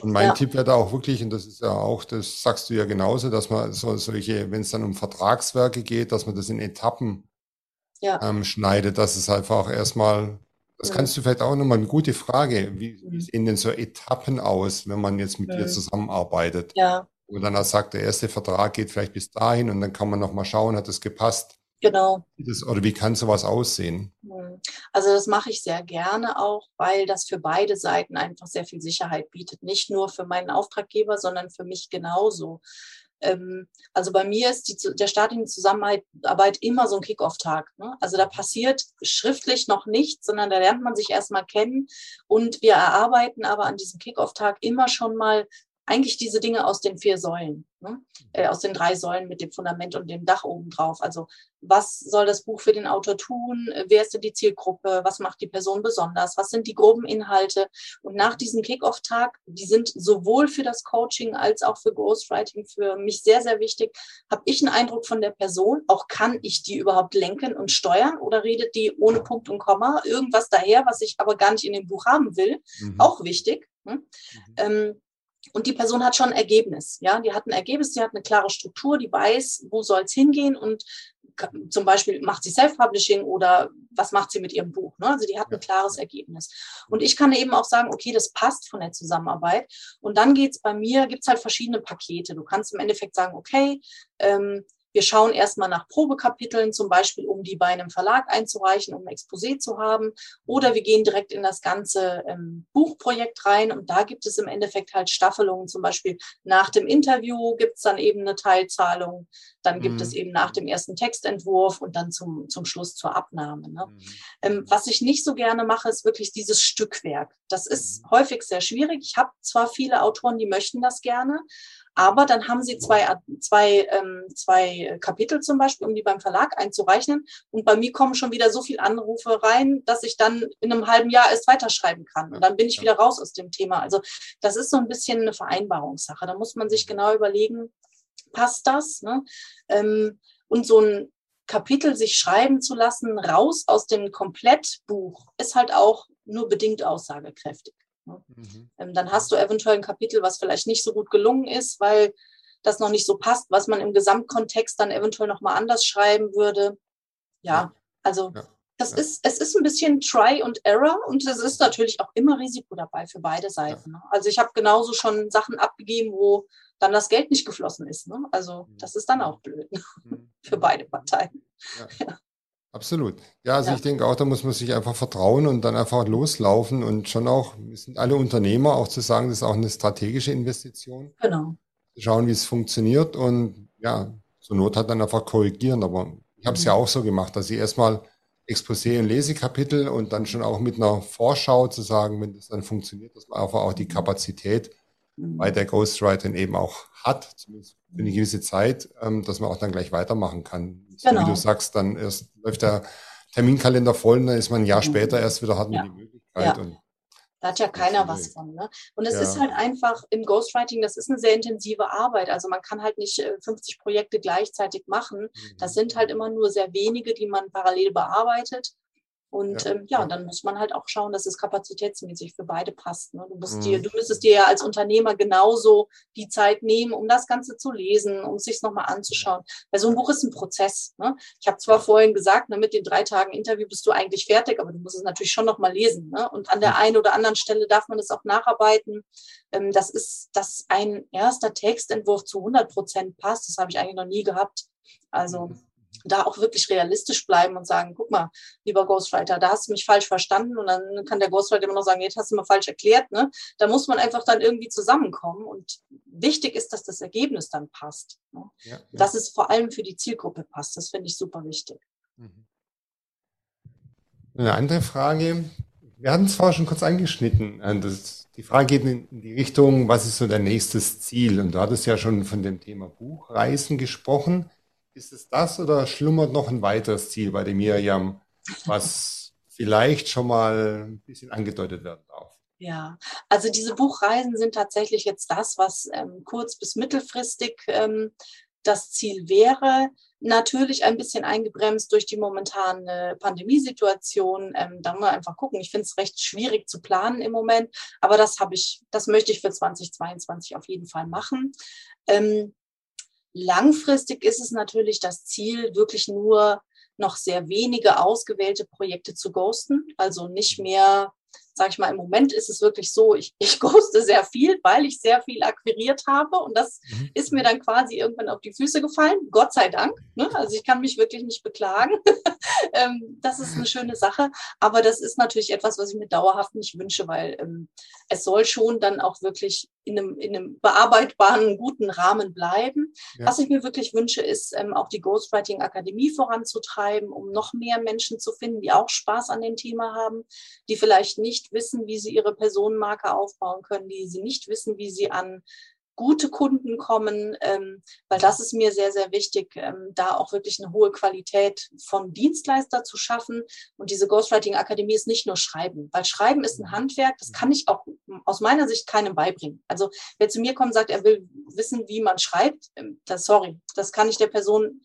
Und mein ja. Tipp wäre da auch wirklich, und das ist ja auch, das sagst du ja genauso, dass man so solche, wenn es dann um Vertragswerke geht, dass man das in Etappen ja. ähm, schneidet, dass es einfach erstmal, das ja. kannst du vielleicht auch nochmal eine gute Frage, wie, mhm. sehen denn so Etappen aus, wenn man jetzt mit mhm. dir zusammenarbeitet? Ja. Und dann sagt, der erste Vertrag geht vielleicht bis dahin und dann kann man nochmal schauen, hat das gepasst? Genau. Das, oder wie kann sowas aussehen? Hm. Also das mache ich sehr gerne auch, weil das für beide Seiten einfach sehr viel Sicherheit bietet. Nicht nur für meinen Auftraggeber, sondern für mich genauso. Ähm, also bei mir ist die, der Start in die Zusammenarbeit immer so ein Kickoff-Tag. Ne? Also da passiert schriftlich noch nichts, sondern da lernt man sich erstmal kennen und wir erarbeiten aber an diesem Kickoff-Tag immer schon mal eigentlich diese Dinge aus den vier Säulen, ne? äh, aus den drei Säulen mit dem Fundament und dem Dach oben drauf. Also was soll das Buch für den Autor tun? Wer ist denn die Zielgruppe? Was macht die Person besonders? Was sind die groben Inhalte? Und nach diesem Kickoff-Tag, die sind sowohl für das Coaching als auch für Ghostwriting für mich sehr, sehr wichtig, habe ich einen Eindruck von der Person. Auch kann ich die überhaupt lenken und steuern oder redet die ohne Punkt und Komma irgendwas daher, was ich aber gar nicht in dem Buch haben will? Mhm. Auch wichtig. Ne? Mhm. Ähm, und die Person hat schon ein Ergebnis. Ja, die hat ein Ergebnis, die hat eine klare Struktur, die weiß, wo soll es hingehen und zum Beispiel macht sie Self-Publishing oder was macht sie mit ihrem Buch. Ne? Also die hat ein klares Ergebnis. Und ich kann eben auch sagen, okay, das passt von der Zusammenarbeit. Und dann geht's bei mir, gibt's halt verschiedene Pakete. Du kannst im Endeffekt sagen, okay, ähm, wir schauen erstmal nach Probekapiteln, zum Beispiel, um die bei einem Verlag einzureichen, um ein Exposé zu haben. Oder wir gehen direkt in das ganze ähm, Buchprojekt rein und da gibt es im Endeffekt halt Staffelungen. Zum Beispiel nach dem Interview gibt es dann eben eine Teilzahlung. Dann gibt mhm. es eben nach dem ersten Textentwurf und dann zum, zum Schluss zur Abnahme. Ne? Mhm. Ähm, was ich nicht so gerne mache, ist wirklich dieses Stückwerk. Das ist mhm. häufig sehr schwierig. Ich habe zwar viele Autoren, die möchten das gerne, aber dann haben sie zwei, zwei, ähm, zwei Kapitel zum Beispiel, um die beim Verlag einzureichen. Und bei mir kommen schon wieder so viele Anrufe rein, dass ich dann in einem halben Jahr erst weiterschreiben kann. Und dann bin ich wieder raus aus dem Thema. Also das ist so ein bisschen eine Vereinbarungssache. Da muss man sich genau überlegen, passt das? Ne? Ähm, und so ein Kapitel sich schreiben zu lassen, raus aus dem Komplettbuch, ist halt auch nur bedingt aussagekräftig. Ne? Mhm. Ähm, dann hast du eventuell ein Kapitel, was vielleicht nicht so gut gelungen ist, weil das noch nicht so passt, was man im Gesamtkontext dann eventuell nochmal anders schreiben würde. Ja, also ja. Das ja. ist, es ist ein bisschen Try und Error und es ist natürlich auch immer Risiko dabei für beide Seiten. Ja. Ne? Also ich habe genauso schon Sachen abgegeben, wo dann das Geld nicht geflossen ist. Ne? Also mhm. das ist dann auch blöd mhm. für beide Parteien. Ja. Absolut. Ja, also ja. ich denke auch, da muss man sich einfach vertrauen und dann einfach loslaufen und schon auch, wir sind alle Unternehmer, auch zu sagen, das ist auch eine strategische Investition. Genau. Schauen, wie es funktioniert und ja, zur Not hat dann einfach korrigieren. Aber ich habe es mhm. ja auch so gemacht, dass ich erstmal Exposé und Lesekapitel und dann schon auch mit einer Vorschau zu sagen, wenn das dann funktioniert, dass man einfach auch die Kapazität mhm. bei der Ghostwriterin eben auch hat, zumindest für eine gewisse Zeit, ähm, dass man auch dann gleich weitermachen kann. Genau. wie du sagst, dann erst läuft der Terminkalender voll und dann ist man ein Jahr mhm. später erst wieder, hat man ja. die Möglichkeit. Ja. Und da hat ja keiner was von. Ne? Und es ja. ist halt einfach im Ghostwriting, das ist eine sehr intensive Arbeit. Also man kann halt nicht 50 äh, Projekte gleichzeitig machen. Das mhm. sind halt immer nur sehr wenige, die man parallel bearbeitet. Und ja, ähm, ja, dann muss man halt auch schauen, dass es kapazitätsmäßig für beide passt. Ne? Du, musst mhm. dir, du müsstest dir ja als Unternehmer genauso die Zeit nehmen, um das Ganze zu lesen, um es sich nochmal anzuschauen. Weil so ein Buch ist ein Prozess. Ne? Ich habe zwar vorhin gesagt, ne, mit den drei Tagen Interview bist du eigentlich fertig, aber du musst es natürlich schon nochmal lesen. Ne? Und an der einen oder anderen Stelle darf man es auch nacharbeiten. Ähm, das ist, dass ein erster Textentwurf zu 100 Prozent passt. Das habe ich eigentlich noch nie gehabt. Also mhm da auch wirklich realistisch bleiben und sagen, guck mal, lieber Ghostwriter, da hast du mich falsch verstanden und dann kann der Ghostwriter immer noch sagen, jetzt hast du mir falsch erklärt. Ne? Da muss man einfach dann irgendwie zusammenkommen und wichtig ist, dass das Ergebnis dann passt. Ne? Ja, ja. Dass es vor allem für die Zielgruppe passt, das finde ich super wichtig. Mhm. Eine andere Frage, wir hatten es vorher schon kurz angeschnitten. Äh, das, die Frage geht in die Richtung, was ist so dein nächstes Ziel? Und du hattest ja schon von dem Thema Buchreisen gesprochen. Ist es das oder schlummert noch ein weiteres Ziel bei dem Miriam, was vielleicht schon mal ein bisschen angedeutet werden darf? Ja, also diese Buchreisen sind tatsächlich jetzt das, was ähm, kurz- bis mittelfristig ähm, das Ziel wäre. Natürlich ein bisschen eingebremst durch die momentane Pandemiesituation. Ähm, da man einfach gucken. Ich finde es recht schwierig zu planen im Moment, aber das habe ich, das möchte ich für 2022 auf jeden Fall machen. Ähm, Langfristig ist es natürlich das Ziel, wirklich nur noch sehr wenige ausgewählte Projekte zu ghosten, also nicht mehr sage ich mal, im Moment ist es wirklich so, ich, ich ghoste sehr viel, weil ich sehr viel akquiriert habe und das mhm. ist mir dann quasi irgendwann auf die Füße gefallen, Gott sei Dank. Ne? Also ich kann mich wirklich nicht beklagen. ähm, das ist eine schöne Sache, aber das ist natürlich etwas, was ich mir dauerhaft nicht wünsche, weil ähm, es soll schon dann auch wirklich in einem, in einem bearbeitbaren, guten Rahmen bleiben. Ja. Was ich mir wirklich wünsche, ist ähm, auch die Ghostwriting Akademie voranzutreiben, um noch mehr Menschen zu finden, die auch Spaß an dem Thema haben, die vielleicht nicht nicht wissen, wie sie ihre Personenmarke aufbauen können, die sie nicht wissen, wie sie an gute Kunden kommen, ähm, weil das ist mir sehr, sehr wichtig, ähm, da auch wirklich eine hohe Qualität von Dienstleister zu schaffen. Und diese Ghostwriting Akademie ist nicht nur Schreiben, weil Schreiben ist ein Handwerk, das kann ich auch aus meiner Sicht keinem beibringen. Also wer zu mir kommt und sagt, er will wissen, wie man schreibt, ähm, das, sorry, das kann ich der Person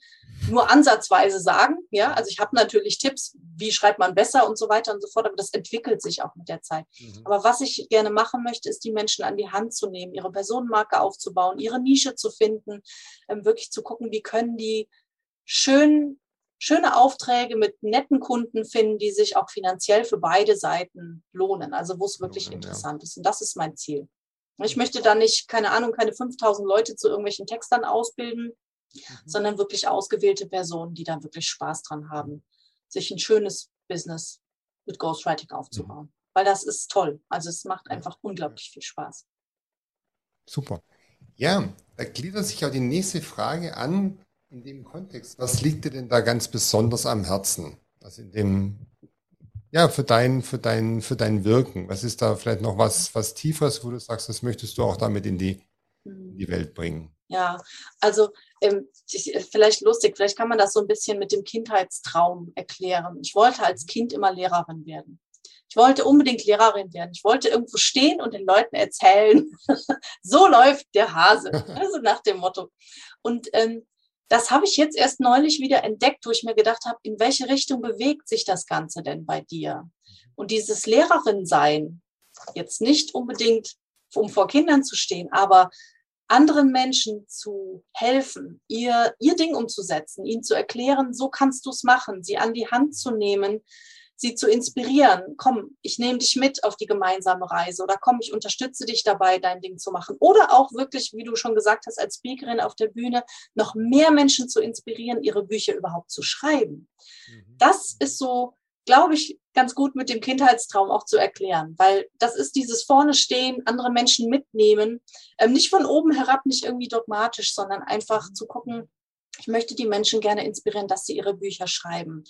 nur ansatzweise sagen. Ja, also ich habe natürlich Tipps, wie schreibt man besser und so weiter und so fort, aber das entwickelt sich auch mit der Zeit. Mhm. Aber was ich gerne machen möchte, ist die Menschen an die Hand zu nehmen, ihre Personenmarke aufzubauen, ihre Nische zu finden, ähm, wirklich zu gucken, wie können die schön schöne Aufträge mit netten Kunden finden, die sich auch finanziell für beide Seiten lohnen, also wo es wirklich interessant ja. ist. Und das ist mein Ziel. Ich möchte da nicht, keine Ahnung, keine 5000 Leute zu irgendwelchen Textern ausbilden, mhm. sondern wirklich ausgewählte Personen, die da wirklich Spaß dran haben, sich ein schönes Business mit Ghostwriting aufzubauen. Mhm. Weil das ist toll. Also es macht einfach unglaublich viel Spaß. Super. Ja, da gliedert sich auch die nächste Frage an in dem Kontext. Was liegt dir denn da ganz besonders am Herzen? Also in dem, ja, für dein, für dein, für dein Wirken. Was ist da vielleicht noch was, was Tieferes, wo du sagst, das möchtest du auch damit in die, in die Welt bringen? Ja, also ähm, vielleicht lustig, vielleicht kann man das so ein bisschen mit dem Kindheitstraum erklären. Ich wollte als Kind immer Lehrerin werden. Ich wollte unbedingt Lehrerin werden. Ich wollte irgendwo stehen und den Leuten erzählen, so läuft der Hase, also nach dem Motto. Und ähm, das habe ich jetzt erst neulich wieder entdeckt, wo ich mir gedacht habe, in welche Richtung bewegt sich das Ganze denn bei dir? Und dieses Lehrerin sein, jetzt nicht unbedingt, um vor Kindern zu stehen, aber anderen Menschen zu helfen, ihr, ihr Ding umzusetzen, ihnen zu erklären, so kannst du es machen, sie an die Hand zu nehmen, sie zu inspirieren. Komm, ich nehme dich mit auf die gemeinsame Reise oder komm, ich unterstütze dich dabei, dein Ding zu machen. Oder auch wirklich, wie du schon gesagt hast, als Speakerin auf der Bühne noch mehr Menschen zu inspirieren, ihre Bücher überhaupt zu schreiben. Mhm. Das ist so, glaube ich, ganz gut mit dem Kindheitstraum auch zu erklären, weil das ist dieses vorne stehen, andere Menschen mitnehmen, ähm, nicht von oben herab, nicht irgendwie dogmatisch, sondern einfach zu gucken, ich möchte die Menschen gerne inspirieren, dass sie ihre Bücher schreiben.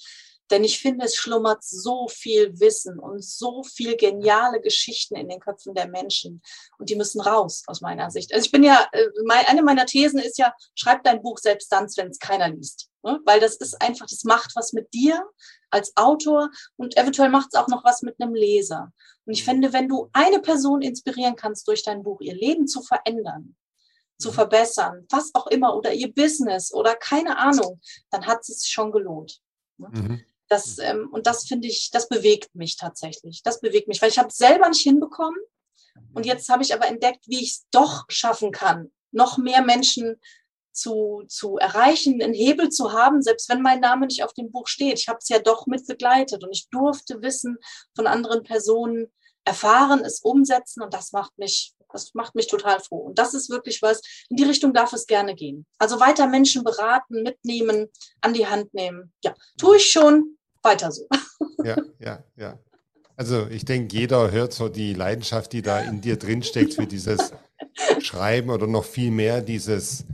Denn ich finde, es schlummert so viel Wissen und so viel geniale Geschichten in den Köpfen der Menschen. Und die müssen raus, aus meiner Sicht. Also ich bin ja, äh, eine meiner Thesen ist ja, schreib dein Buch selbst dann, wenn es keiner liest. Ne? Weil das ist einfach, das macht was mit dir als Autor und eventuell macht es auch noch was mit einem Leser. Und ich finde, wenn du eine Person inspirieren kannst durch dein Buch, ihr Leben zu verändern, zu mhm. verbessern, was auch immer, oder ihr Business oder keine Ahnung, dann hat es schon gelohnt. Ne? Mhm. Das, mhm. ähm, und das finde ich, das bewegt mich tatsächlich. Das bewegt mich, weil ich habe es selber nicht hinbekommen. Und mhm. jetzt habe ich aber entdeckt, wie ich es doch schaffen kann, noch mehr Menschen zu, zu erreichen, einen Hebel zu haben, selbst wenn mein Name nicht auf dem Buch steht. Ich habe es ja doch mit begleitet und ich durfte Wissen von anderen Personen erfahren, es umsetzen und das macht mich, das macht mich total froh. Und das ist wirklich was, in die Richtung darf es gerne gehen. Also weiter Menschen beraten, mitnehmen, an die Hand nehmen. Ja, tue ich schon, weiter so. Ja, ja, ja. Also ich denke, jeder hört so die Leidenschaft, die da in dir drinsteckt für dieses Schreiben oder noch viel mehr dieses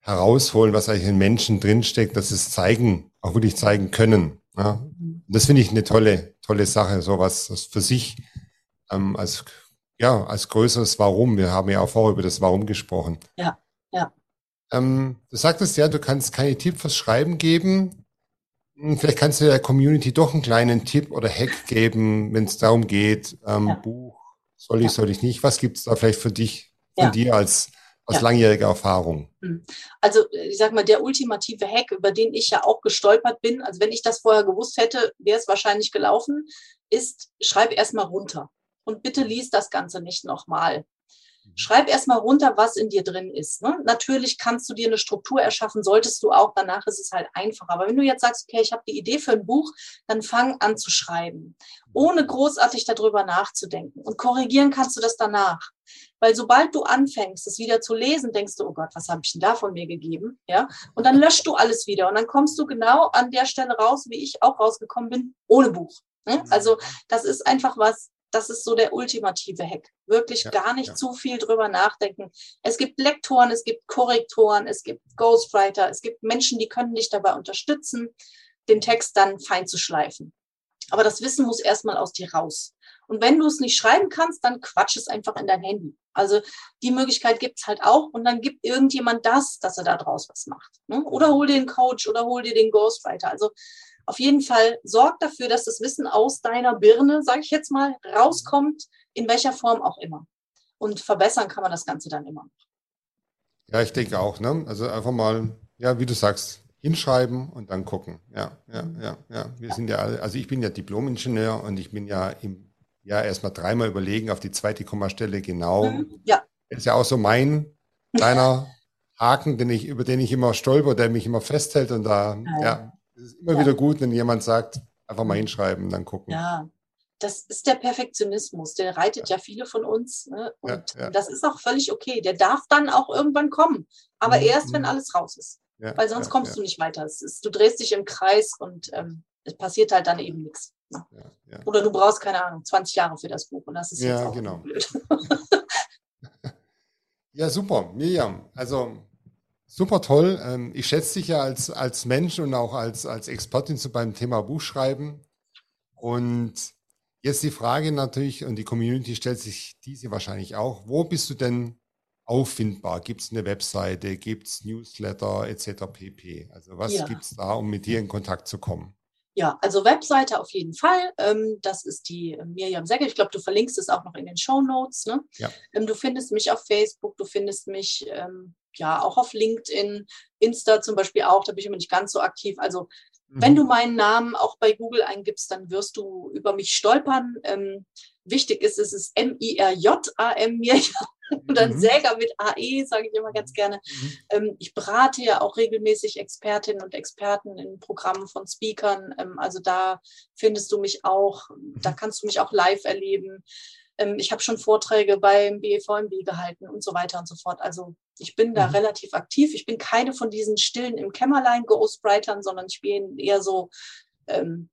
herausholen, was eigentlich in Menschen drinsteckt, dass es zeigen, auch wirklich zeigen können. Ja. Das finde ich eine tolle, tolle Sache, so was für sich ähm, als ja als größeres Warum. Wir haben ja auch vorher über das Warum gesprochen. Ja, ja. Ähm, du sagtest ja, du kannst keine Tipps fürs Schreiben geben. Hm, vielleicht kannst du der Community doch einen kleinen Tipp oder Hack geben, wenn es darum geht, ähm, ja. Buch, soll ich, ja. soll ich nicht? Was gibt es da vielleicht für dich, von ja. dir als, aus langjähriger Erfahrung? Hm. Also ich sag mal, der ultimative Hack, über den ich ja auch gestolpert bin, also wenn ich das vorher gewusst hätte, wäre es wahrscheinlich gelaufen, ist, schreib erstmal runter. Und bitte lies das Ganze nicht nochmal. Schreib erstmal runter, was in dir drin ist. Ne? Natürlich kannst du dir eine Struktur erschaffen, solltest du auch, danach ist es halt einfacher. Aber wenn du jetzt sagst, okay, ich habe die Idee für ein Buch, dann fang an zu schreiben, ohne großartig darüber nachzudenken. Und korrigieren kannst du das danach. Weil sobald du anfängst, es wieder zu lesen, denkst du, oh Gott, was habe ich denn da von mir gegeben? Ja. Und dann löscht du alles wieder. Und dann kommst du genau an der Stelle raus, wie ich auch rausgekommen bin, ohne Buch. Ne? Also das ist einfach was, das ist so der ultimative Hack. Wirklich ja, gar nicht ja. zu viel drüber nachdenken. Es gibt Lektoren, es gibt Korrektoren, es gibt Ghostwriter, es gibt Menschen, die können dich dabei unterstützen, den Text dann fein zu schleifen. Aber das Wissen muss erstmal aus dir raus. Und wenn du es nicht schreiben kannst, dann quatsch es einfach in dein Handy. Also die Möglichkeit gibt's halt auch und dann gibt irgendjemand das, dass er da draus was macht. Ne? Oder hol dir den Coach oder hol dir den Ghostwriter. Also auf jeden Fall sorg dafür, dass das Wissen aus deiner Birne, sage ich jetzt mal, rauskommt, in welcher Form auch immer. Und verbessern kann man das Ganze dann immer. Ja, ich denke auch. Ne? Also einfach mal, ja, wie du sagst, hinschreiben und dann gucken. Ja, ja, ja, ja. Wir ja. sind ja alle, also ich bin ja Diplom-Ingenieur und ich bin ja im Jahr erstmal dreimal überlegen auf die zweite Kommastelle genau. Mhm, ja. Das ist ja auch so mein kleiner Haken, den ich, über den ich immer stolper, der mich immer festhält und da, ja, ja es ist immer ja. wieder gut, wenn jemand sagt, einfach mal hinschreiben, dann gucken. Ja, das ist der Perfektionismus, der reitet ja, ja viele von uns. Ne? Und ja, das ist auch völlig okay. Der darf dann auch irgendwann kommen, aber mhm. erst, wenn mhm. alles raus ist. Weil sonst kommst du nicht weiter. Ist, du drehst dich im Kreis und ähm, es passiert halt dann eben nichts. Ne? Oder du brauchst, keine Ahnung, 20 Jahre für das Buch und das ist jetzt auch genau. blöd. ja, super. Miriam, also Super toll. Ähm, ich schätze dich ja als, als Mensch und auch als, als Expertin zu beim Thema Buchschreiben. Und jetzt die Frage natürlich, und die Community stellt sich diese wahrscheinlich auch, wo bist du denn auffindbar? Gibt es eine Webseite, gibt es Newsletter etc. pp? Also was ja. gibt es da, um mit dir in Kontakt zu kommen? Ja, also Webseite auf jeden Fall. Ähm, das ist die Miriam Segge. Ich glaube, du verlinkst es auch noch in den Show Notes. Ne? Ja. Ähm, du findest mich auf Facebook, du findest mich ja, auch auf LinkedIn, Insta zum Beispiel auch, da bin ich immer nicht ganz so aktiv. Also mhm. wenn du meinen Namen auch bei Google eingibst, dann wirst du über mich stolpern. Ähm, wichtig ist, es ist M-I-R-J-A-M mir. oder ein mhm. Säger mit AE, sage ich immer ganz gerne. Mhm. Ähm, ich berate ja auch regelmäßig Expertinnen und Experten in Programmen von Speakern. Ähm, also da findest du mich auch, da mhm. kannst du mich auch live erleben. Ähm, ich habe schon Vorträge beim BEVMB gehalten und so weiter und so fort. Also ich bin da mhm. relativ aktiv. Ich bin keine von diesen stillen im Kämmerlein Ghostwritern, sondern ich bin eher so ähm,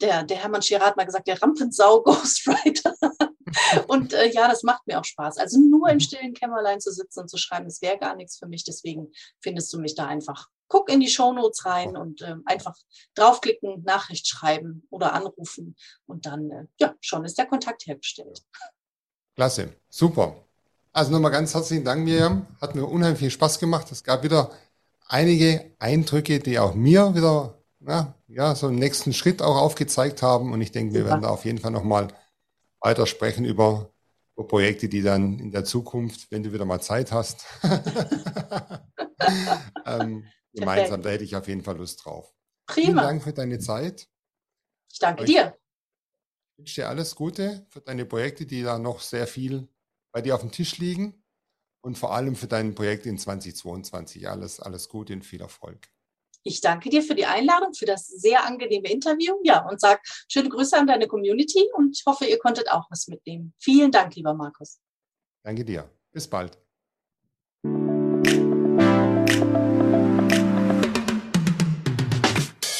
der, der Hermann Scherer hat mal gesagt, der Rampensau Ghostwriter. und äh, ja, das macht mir auch Spaß. Also nur im mhm. stillen Kämmerlein zu sitzen und zu schreiben, das wäre gar nichts für mich. Deswegen findest du mich da einfach. Guck in die Shownotes rein und äh, einfach draufklicken, Nachricht schreiben oder anrufen und dann, äh, ja, schon ist der Kontakt hergestellt. Klasse, super. Also nochmal ganz herzlichen Dank, Miriam. Hat mir unheimlich viel Spaß gemacht. Es gab wieder einige Eindrücke, die auch mir wieder na, ja, so einen nächsten Schritt auch aufgezeigt haben. Und ich denke, wir werden da auf jeden Fall nochmal weiter sprechen über, über Projekte, die dann in der Zukunft, wenn du wieder mal Zeit hast, ähm, gemeinsam, da hätte ich auf jeden Fall Lust drauf. Prima. Vielen Dank für deine Zeit. Ich danke ich dir. Ich wünsche dir alles Gute für deine Projekte, die da noch sehr viel bei dir auf dem Tisch liegen. Und vor allem für dein Projekt in 2022. Alles, alles Gute und viel Erfolg. Ich danke dir für die Einladung, für das sehr angenehme Interview. Ja, und sag schöne Grüße an deine Community und ich hoffe, ihr konntet auch was mitnehmen. Vielen Dank, lieber Markus. Danke dir. Bis bald.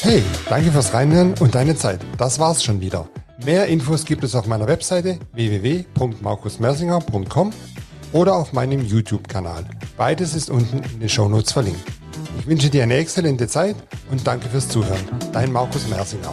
Hey, danke fürs Reinhören und deine Zeit. Das war's schon wieder. Mehr Infos gibt es auf meiner Webseite www.markusmersinger.com oder auf meinem YouTube-Kanal. Beides ist unten in den Shownotes verlinkt. Ich wünsche dir eine exzellente Zeit und danke fürs Zuhören. Dein Markus Mersinger.